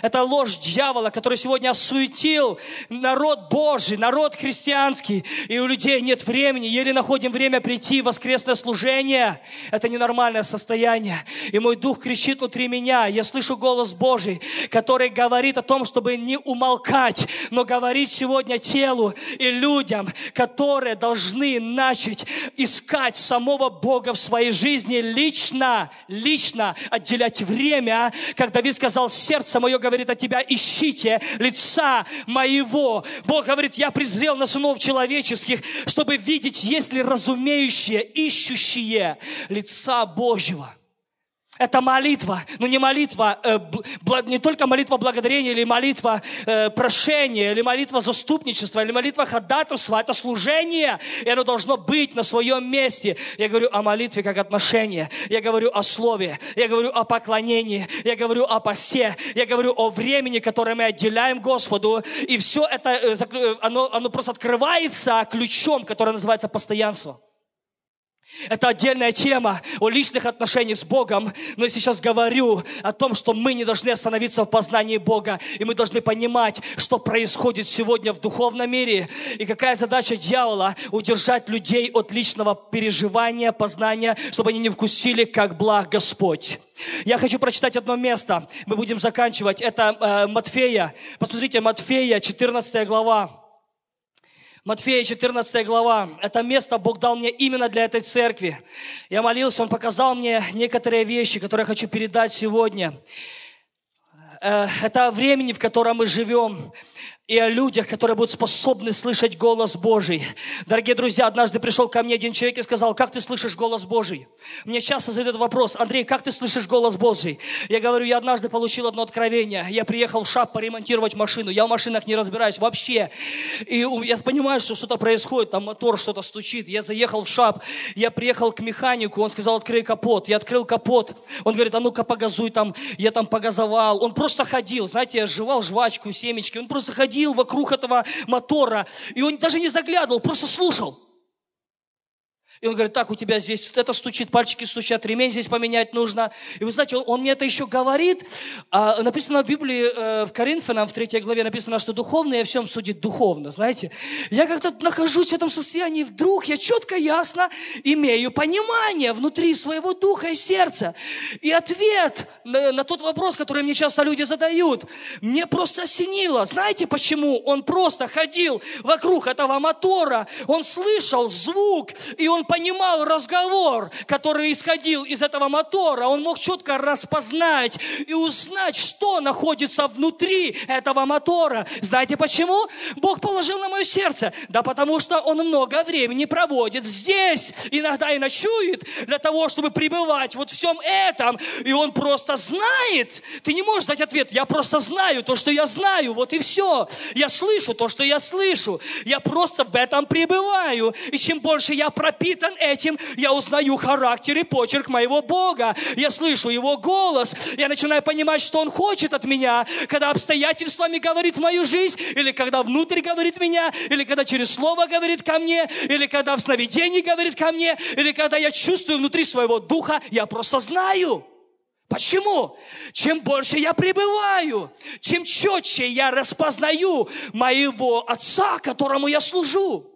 это ложь дьявола, который сегодня осуетил народ Божий, народ христианский. И у людей нет времени, еле находим время прийти в воскресное служение. Это ненормальное состояние. И мой дух кричит внутри меня. Я слышу голос Божий, который говорит о том, чтобы не умолкать, но говорить сегодня телу и людям, которые должны начать искать самого Бога в своей жизни лично, лично отделять время, как Давид сказал, сердце мое говорит о тебя, ищите лица моего. Бог говорит, я презрел на сынов человеческих, чтобы видеть, есть ли разумеющие, ищущие лица Божьего. Это молитва, но не молитва, э, не только молитва благодарения или молитва э, прошения, или молитва заступничества, или молитва ходатайства, это служение, и оно должно быть на своем месте. Я говорю о молитве как отношение, я говорю о слове, я говорю о поклонении, я говорю о посте, я говорю о времени, которое мы отделяем Господу, и все это, э, э оно, оно просто открывается ключом, который называется постоянство. Это отдельная тема о личных отношениях с Богом, но я сейчас говорю о том, что мы не должны остановиться в познании Бога, и мы должны понимать, что происходит сегодня в духовном мире, и какая задача дьявола – удержать людей от личного переживания, познания, чтобы они не вкусили, как благ Господь. Я хочу прочитать одно место, мы будем заканчивать, это э, Матфея, посмотрите, Матфея, 14 глава, Матфея 14 глава. Это место Бог дал мне именно для этой церкви. Я молился, Он показал мне некоторые вещи, которые я хочу передать сегодня. Э, это времени, в котором мы живем и о людях, которые будут способны слышать голос Божий. Дорогие друзья, однажды пришел ко мне один человек и сказал, как ты слышишь голос Божий? Мне часто задают вопрос, Андрей, как ты слышишь голос Божий? Я говорю, я однажды получил одно откровение. Я приехал в ШАП поремонтировать машину. Я в машинах не разбираюсь вообще. И я понимаю, что что-то происходит, там мотор что-то стучит. Я заехал в ШАП, я приехал к механику, он сказал, открой капот. Я открыл капот. Он говорит, а ну-ка погазуй там. Я там погазовал. Он просто ходил, знаете, я жевал жвачку, семечки. Он просто ходил ходил вокруг этого мотора, и он даже не заглядывал, просто слушал. И он говорит, так, у тебя здесь это стучит, пальчики стучат, ремень здесь поменять нужно. И вы знаете, он, мне это еще говорит. А, написано в Библии, э, в Коринфянам, в третьей главе написано, что духовное о всем судит духовно, знаете. Я как-то нахожусь в этом состоянии, вдруг я четко, ясно имею понимание внутри своего духа и сердца. И ответ на, на тот вопрос, который мне часто люди задают, мне просто осенило. Знаете почему? Он просто ходил вокруг этого мотора, он слышал звук, и он понимал разговор, который исходил из этого мотора. Он мог четко распознать и узнать, что находится внутри этого мотора. Знаете почему? Бог положил на мое сердце. Да потому что Он много времени проводит здесь. Иногда и ночует для того, чтобы пребывать вот в всем этом. И Он просто знает. Ты не можешь дать ответ. Я просто знаю то, что я знаю. Вот и все. Я слышу то, что я слышу. Я просто в этом пребываю. И чем больше я пропитан пропитан этим, я узнаю характер и почерк моего Бога. Я слышу Его голос. Я начинаю понимать, что Он хочет от меня, когда обстоятельствами говорит мою жизнь, или когда внутрь говорит меня, или когда через Слово говорит ко мне, или когда в сновидении говорит ко мне, или когда я чувствую внутри своего духа, я просто знаю. Почему? Чем больше я пребываю, чем четче я распознаю моего Отца, которому я служу.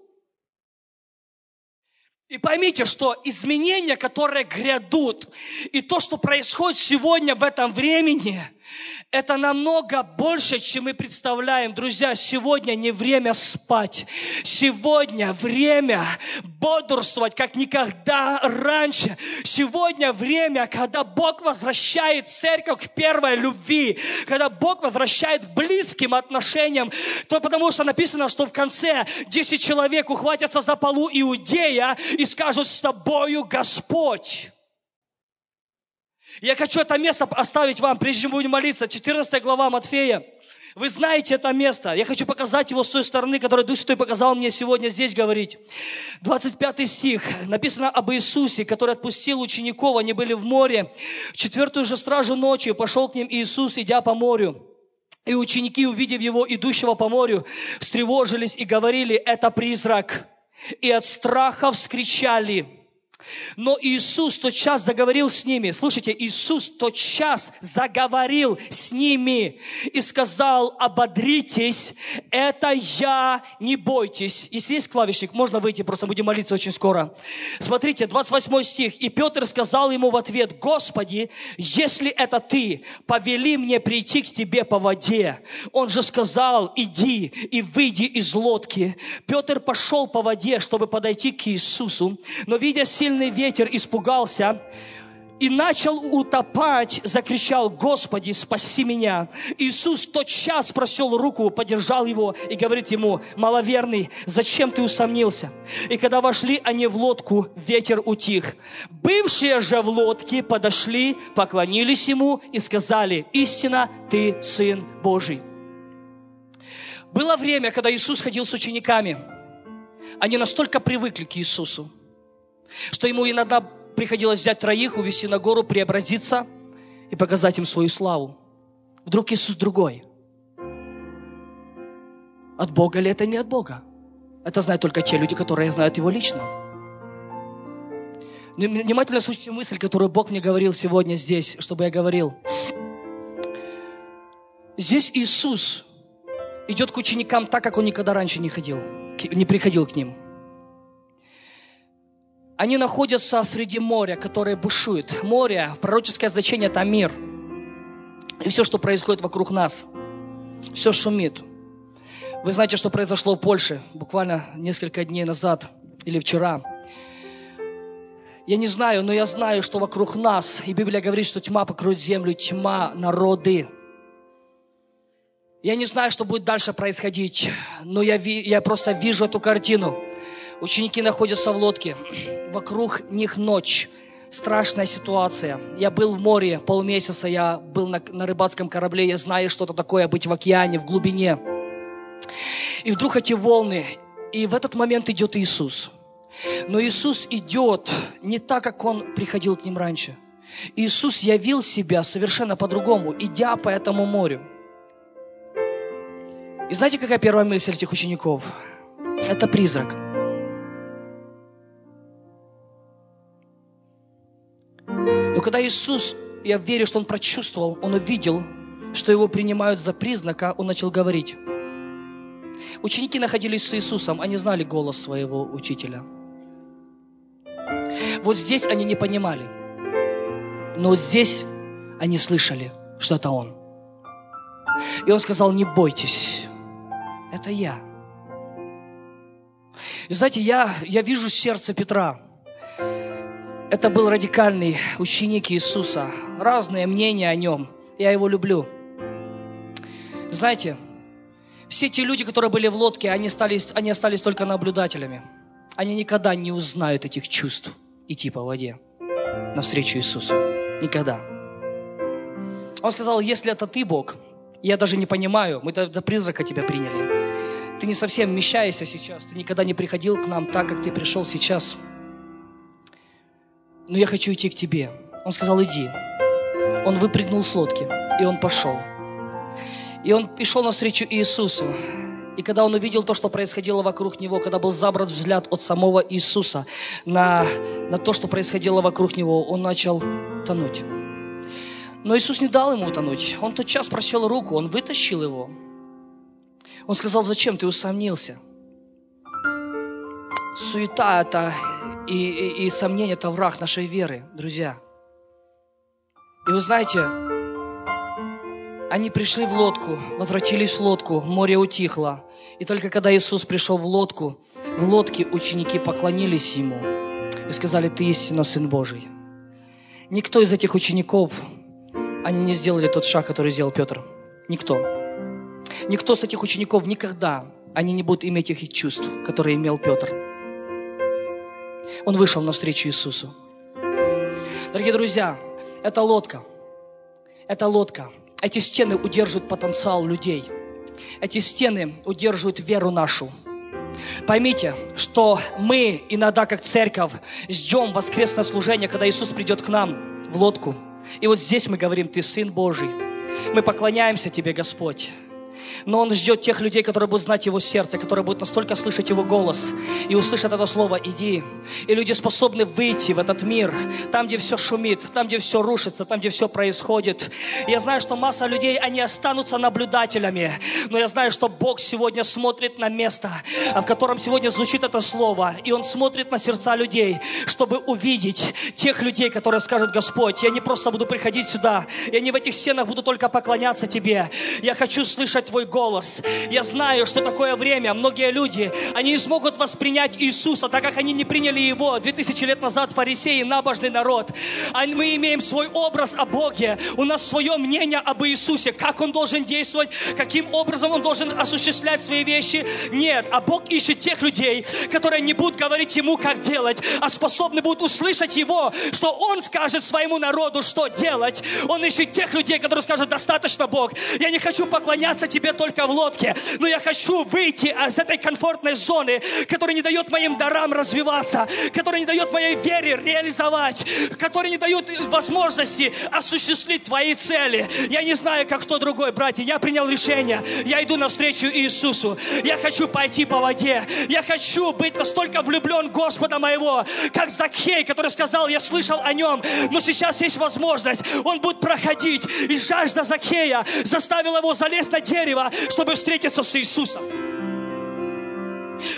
И поймите, что изменения, которые грядут, и то, что происходит сегодня в этом времени – это намного больше, чем мы представляем. Друзья, сегодня не время спать. Сегодня время бодрствовать, как никогда раньше. Сегодня время, когда Бог возвращает церковь к первой любви, когда Бог возвращает к близким отношениям. То потому что написано, что в конце 10 человек ухватятся за полу Иудея и скажут с тобою Господь. Я хочу это место оставить вам, прежде чем будем молиться. 14 глава Матфея. Вы знаете это место. Я хочу показать его с той стороны, которую Дух Святой показал мне сегодня здесь говорить. 25 стих. Написано об Иисусе, который отпустил учеников. Они были в море. В четвертую же стражу ночи пошел к ним Иисус, идя по морю. И ученики, увидев его, идущего по морю, встревожились и говорили, это призрак. И от страха вскричали – но Иисус тот час заговорил с ними. Слушайте, Иисус тот час заговорил с ними и сказал, ободритесь, это я, не бойтесь. Если есть клавишник, можно выйти, просто будем молиться очень скоро. Смотрите, 28 стих. И Петр сказал ему в ответ, Господи, если это Ты, повели мне прийти к Тебе по воде. Он же сказал, иди и выйди из лодки. Петр пошел по воде, чтобы подойти к Иисусу, но видя сильный сильный ветер испугался и начал утопать, закричал, Господи, спаси меня. Иисус тот час просил руку, подержал его и говорит ему, маловерный, зачем ты усомнился? И когда вошли они в лодку, ветер утих. Бывшие же в лодке подошли, поклонились ему и сказали, истина, ты Сын Божий. Было время, когда Иисус ходил с учениками. Они настолько привыкли к Иисусу, что ему иногда приходилось взять троих, увести на гору, преобразиться и показать им свою славу. Вдруг Иисус другой. От Бога ли это не от Бога? Это знают только те люди, которые знают Его лично. Внимательно слушайте мысль, которую Бог мне говорил сегодня здесь, чтобы я говорил. Здесь Иисус идет к ученикам так, как Он никогда раньше не ходил, не приходил к ним – они находятся среди моря, которое бушует. Море, пророческое значение – это мир. И все, что происходит вокруг нас, все шумит. Вы знаете, что произошло в Польше буквально несколько дней назад или вчера. Я не знаю, но я знаю, что вокруг нас, и Библия говорит, что тьма покроет землю, тьма народы. Я не знаю, что будет дальше происходить, но я, я просто вижу эту картину. Ученики находятся в лодке. Вокруг них ночь. Страшная ситуация. Я был в море полмесяца, я был на, на рыбацком корабле, я знаю, что это такое быть в океане, в глубине. И вдруг эти волны, и в этот момент идет Иисус. Но Иисус идет не так, как Он приходил к ним раньше. Иисус явил себя совершенно по-другому, идя по этому морю. И знаете, какая первая мысль этих учеников? Это призрак – Но когда Иисус, я верю, что Он прочувствовал, Он увидел, что Его принимают за признака, Он начал говорить. Ученики находились с Иисусом, они знали голос своего учителя. Вот здесь они не понимали, но здесь они слышали, что это Он. И Он сказал, не бойтесь, это я. И знаете, я, я вижу сердце Петра. Это был радикальный ученик Иисуса. Разные мнения о нем. Я его люблю. Знаете, все те люди, которые были в лодке, они, остались, они остались только наблюдателями. Они никогда не узнают этих чувств идти по воде навстречу Иисусу. Никогда. Он сказал, если это ты, Бог, я даже не понимаю, мы до, до призрака тебя приняли. Ты не совсем вмещаешься сейчас, ты никогда не приходил к нам так, как ты пришел сейчас. Но я хочу идти к тебе. Он сказал, иди. Он выпрыгнул с лодки, и он пошел. И он пришел навстречу Иисусу. И когда он увидел то, что происходило вокруг него, когда был забран взгляд от самого Иисуса на, на то, что происходило вокруг него, он начал тонуть. Но Иисус не дал ему утонуть. Он тот час просил руку, он вытащил его. Он сказал, зачем ты усомнился? Суета это и, и, и сомнение это враг нашей веры, друзья. И вы знаете, они пришли в лодку, возвратились в лодку, море утихло. И только когда Иисус пришел в лодку, в лодке ученики поклонились Ему и сказали, Ты истинно Сын Божий. Никто из этих учеников, они не сделали тот шаг, который сделал Петр. Никто. Никто с этих учеников никогда, они не будут иметь этих чувств, которые имел Петр. Он вышел навстречу Иисусу. Дорогие друзья, это лодка. Это лодка. Эти стены удерживают потенциал людей. Эти стены удерживают веру нашу. Поймите, что мы иногда, как церковь, ждем воскресное служение, когда Иисус придет к нам в лодку. И вот здесь мы говорим, Ты Сын Божий. Мы поклоняемся Тебе, Господь. Но Он ждет тех людей, которые будут знать Его сердце, которые будут настолько слышать Его голос и услышат это слово «иди». И люди способны выйти в этот мир, там, где все шумит, там, где все рушится, там, где все происходит. Я знаю, что масса людей, они останутся наблюдателями, но я знаю, что Бог сегодня смотрит на место, в котором сегодня звучит это слово, и Он смотрит на сердца людей, чтобы увидеть тех людей, которые скажут, Господь, я не просто буду приходить сюда, я не в этих стенах буду только поклоняться Тебе, я хочу слышать Твой голос. Я знаю, что такое время. Многие люди, они не смогут воспринять Иисуса, так как они не приняли Его. Две тысячи лет назад фарисеи, набожный народ. А мы имеем свой образ о Боге. У нас свое мнение об Иисусе. Как Он должен действовать, каким образом Он должен осуществлять свои вещи. Нет, а Бог ищет тех людей, которые не будут говорить Ему, как делать, а способны будут услышать Его, что Он скажет своему народу, что делать. Он ищет тех людей, которые скажут, достаточно, Бог, я не хочу поклоняться Тебе только в лодке, но я хочу выйти из этой комфортной зоны, которая не дает моим дарам развиваться, которая не дает моей вере реализовать, которая не дает возможности осуществить Твои цели. Я не знаю, как кто другой, братья, я принял решение, я иду навстречу Иисусу, я хочу пойти по воде, я хочу быть настолько влюблен Господа моего, как Закхей, который сказал, я слышал о нем, но сейчас есть возможность, он будет проходить, и жажда Закхея заставила его залезть на дерево, чтобы встретиться с Иисусом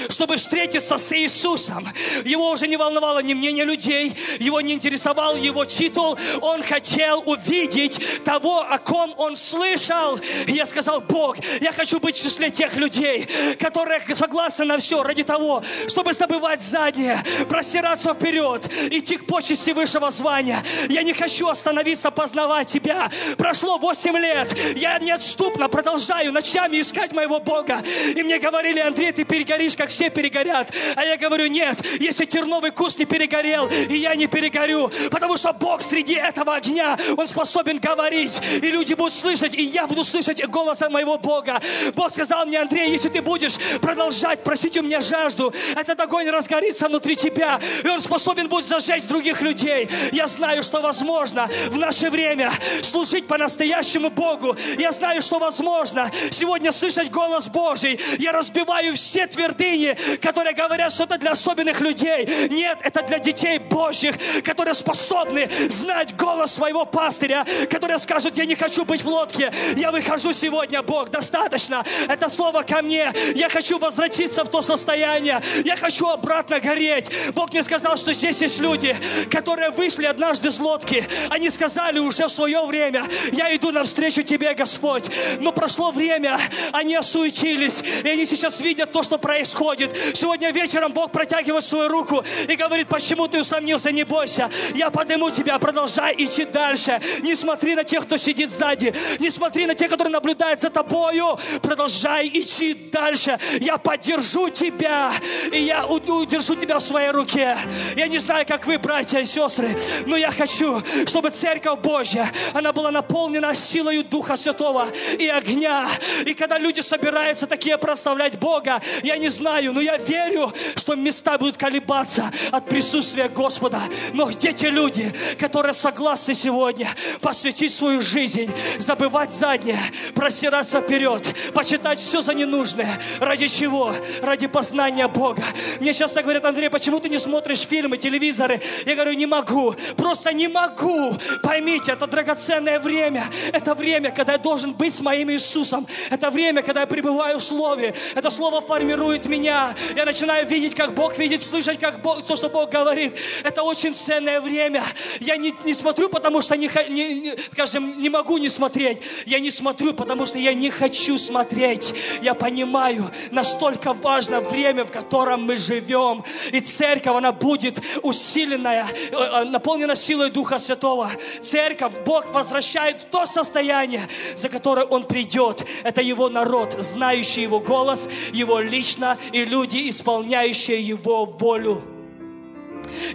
чтобы встретиться с Иисусом. Его уже не волновало ни мнение людей, его не интересовал его титул. Он хотел увидеть того, о ком он слышал. И я сказал, Бог, я хочу быть в числе тех людей, которые согласны на все ради того, чтобы забывать заднее, простираться вперед, идти к почести высшего звания. Я не хочу остановиться, познавать Тебя. Прошло 8 лет, я неотступно продолжаю ночами искать моего Бога. И мне говорили, Андрей, ты перегоришь, как все перегорят. А я говорю, нет, если терновый куст не перегорел, и я не перегорю, потому что Бог среди этого огня, Он способен говорить, и люди будут слышать, и я буду слышать голос моего Бога. Бог сказал мне, Андрей, если ты будешь продолжать просить у меня жажду, этот огонь разгорится внутри тебя, и он способен будет зажечь других людей. Я знаю, что возможно в наше время служить по-настоящему Богу. Я знаю, что возможно сегодня слышать голос Божий. Я разбиваю все твердыни, люди, которые говорят, что это для особенных людей. Нет, это для детей Божьих, которые способны знать голос своего пастыря, которые скажут, я не хочу быть в лодке, я выхожу сегодня, Бог, достаточно. Это слово ко мне. Я хочу возвратиться в то состояние. Я хочу обратно гореть. Бог мне сказал, что здесь есть люди, которые вышли однажды с лодки. Они сказали уже в свое время, я иду навстречу тебе, Господь. Но прошло время, они осуетились, и они сейчас видят то, что происходит. Сегодня вечером Бог протягивает свою руку и говорит, почему ты усомнился, не бойся. Я подниму тебя, продолжай идти дальше. Не смотри на тех, кто сидит сзади. Не смотри на тех, которые наблюдают за тобою. Продолжай идти дальше. Я поддержу тебя, и я удержу тебя в своей руке. Я не знаю, как вы, братья и сестры, но я хочу, чтобы Церковь Божья, она была наполнена силой Духа Святого и огня. И когда люди собираются такие прославлять Бога, я не знаю, но я верю, что места будут колебаться от присутствия Господа. Но где те люди, которые согласны сегодня посвятить свою жизнь, забывать заднее, простираться вперед, почитать все за ненужное. Ради чего? Ради познания Бога. Мне часто говорят, Андрей, почему ты не смотришь фильмы, телевизоры? Я говорю, не могу, просто не могу. Поймите, это драгоценное время. Это время, когда я должен быть с моим Иисусом. Это время, когда я пребываю в Слове. Это Слово формирует меня. Я начинаю видеть, как Бог видит, слышать, как Бог, то, что Бог говорит. Это очень ценное время. Я не, не смотрю, потому что не, не, не, скажем, не могу не смотреть. Я не смотрю, потому что я не хочу смотреть. Я понимаю, настолько важно время, в котором мы живем. И церковь, она будет усиленная, э, э, наполнена силой Духа Святого. Церковь, Бог возвращает в то состояние, за которое Он придет. Это Его народ, знающий Его голос, Его лично, и люди, исполняющие Его волю.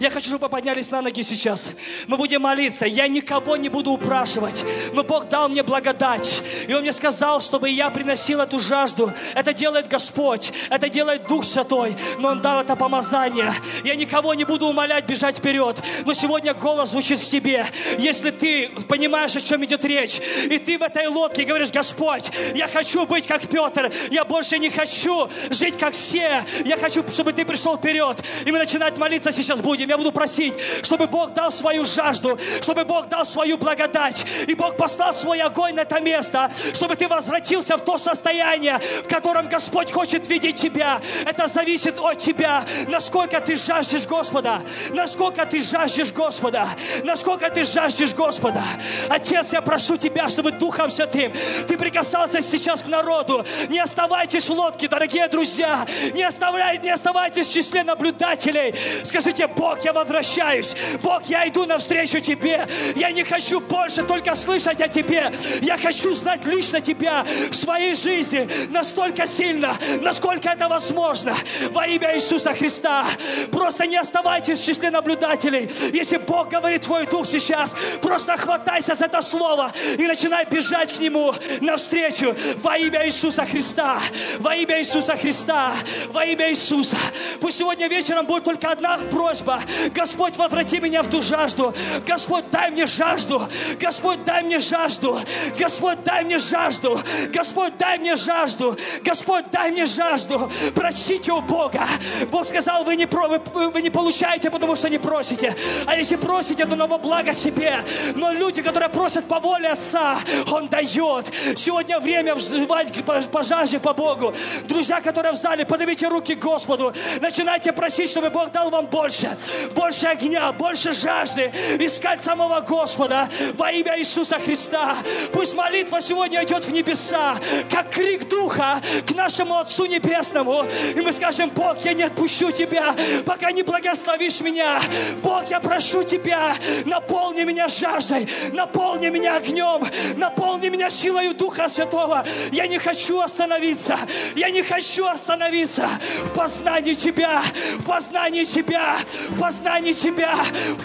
Я хочу, чтобы вы поднялись на ноги сейчас. Мы будем молиться. Я никого не буду упрашивать. Но Бог дал мне благодать. И Он мне сказал, чтобы я приносил эту жажду. Это делает Господь. Это делает Дух Святой. Но Он дал это помазание. Я никого не буду умолять бежать вперед. Но сегодня голос звучит в себе. Если ты понимаешь, о чем идет речь, и ты в этой лодке говоришь, Господь, я хочу быть как Петр. Я больше не хочу жить как все. Я хочу, чтобы ты пришел вперед. И мы начинаем молиться сейчас будем, я буду просить, чтобы Бог дал свою жажду, чтобы Бог дал свою благодать, и Бог послал свой огонь на это место, чтобы ты возвратился в то состояние, в котором Господь хочет видеть тебя. Это зависит от тебя, насколько ты жаждешь Господа, насколько ты жаждешь Господа, насколько ты жаждешь Господа. Отец, я прошу тебя, чтобы Духом Святым ты прикасался сейчас к народу. Не оставайтесь в лодке, дорогие друзья, не, оставляй, не оставайтесь в числе наблюдателей. Скажите, Бог, я возвращаюсь. Бог, я иду навстречу Тебе. Я не хочу больше только слышать о Тебе. Я хочу знать лично Тебя в своей жизни настолько сильно, насколько это возможно. Во имя Иисуса Христа. Просто не оставайтесь в числе наблюдателей. Если Бог говорит Твой Дух сейчас, просто хватайся за это слово и начинай бежать к Нему навстречу во имя Иисуса Христа. Во имя Иисуса Христа. Во имя Иисуса. Пусть сегодня вечером будет только одна просьба просьба. Господь, возврати меня в ту жажду. Господь, дай мне жажду. Господь, дай мне жажду. Господь, дай мне жажду. Господь, дай мне жажду. Господь, дай мне жажду. Просите у Бога. Бог сказал, вы не, про, вы, вы не получаете, потому что не просите. А если просите, то на во благо себе. Но люди, которые просят по воле Отца, Он дает. Сегодня время взывать по жажде по Богу. Друзья, которые в зале, поднимите руки Господу. Начинайте просить, чтобы Бог дал вам больше больше огня, больше жажды искать самого Господа во имя Иисуса Христа. Пусть молитва сегодня идет в небеса, как крик Духа к нашему Отцу Небесному. И мы скажем, Бог, я не отпущу Тебя, пока не благословишь меня. Бог, я прошу Тебя, наполни меня жаждой, наполни меня огнем, наполни меня силой Духа Святого. Я не хочу остановиться, я не хочу остановиться в познании Тебя, в познании Тебя, в Тебя, в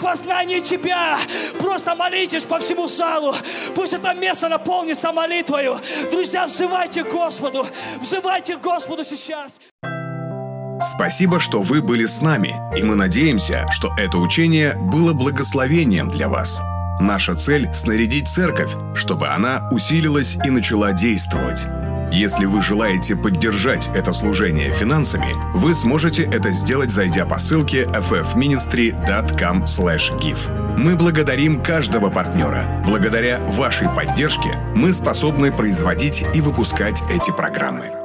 Тебя. Просто молитесь по всему залу. Пусть это место наполнится молитвою. Друзья, взывайте к Господу. Взывайте к Господу сейчас.
Спасибо, что вы были с нами, и мы надеемся, что это учение было благословением для вас. Наша цель – снарядить церковь, чтобы она усилилась и начала действовать. Если вы желаете поддержать это служение финансами, вы сможете это сделать, зайдя по ссылке ffministry.com give. Мы благодарим каждого партнера. Благодаря вашей поддержке мы способны производить и выпускать эти программы.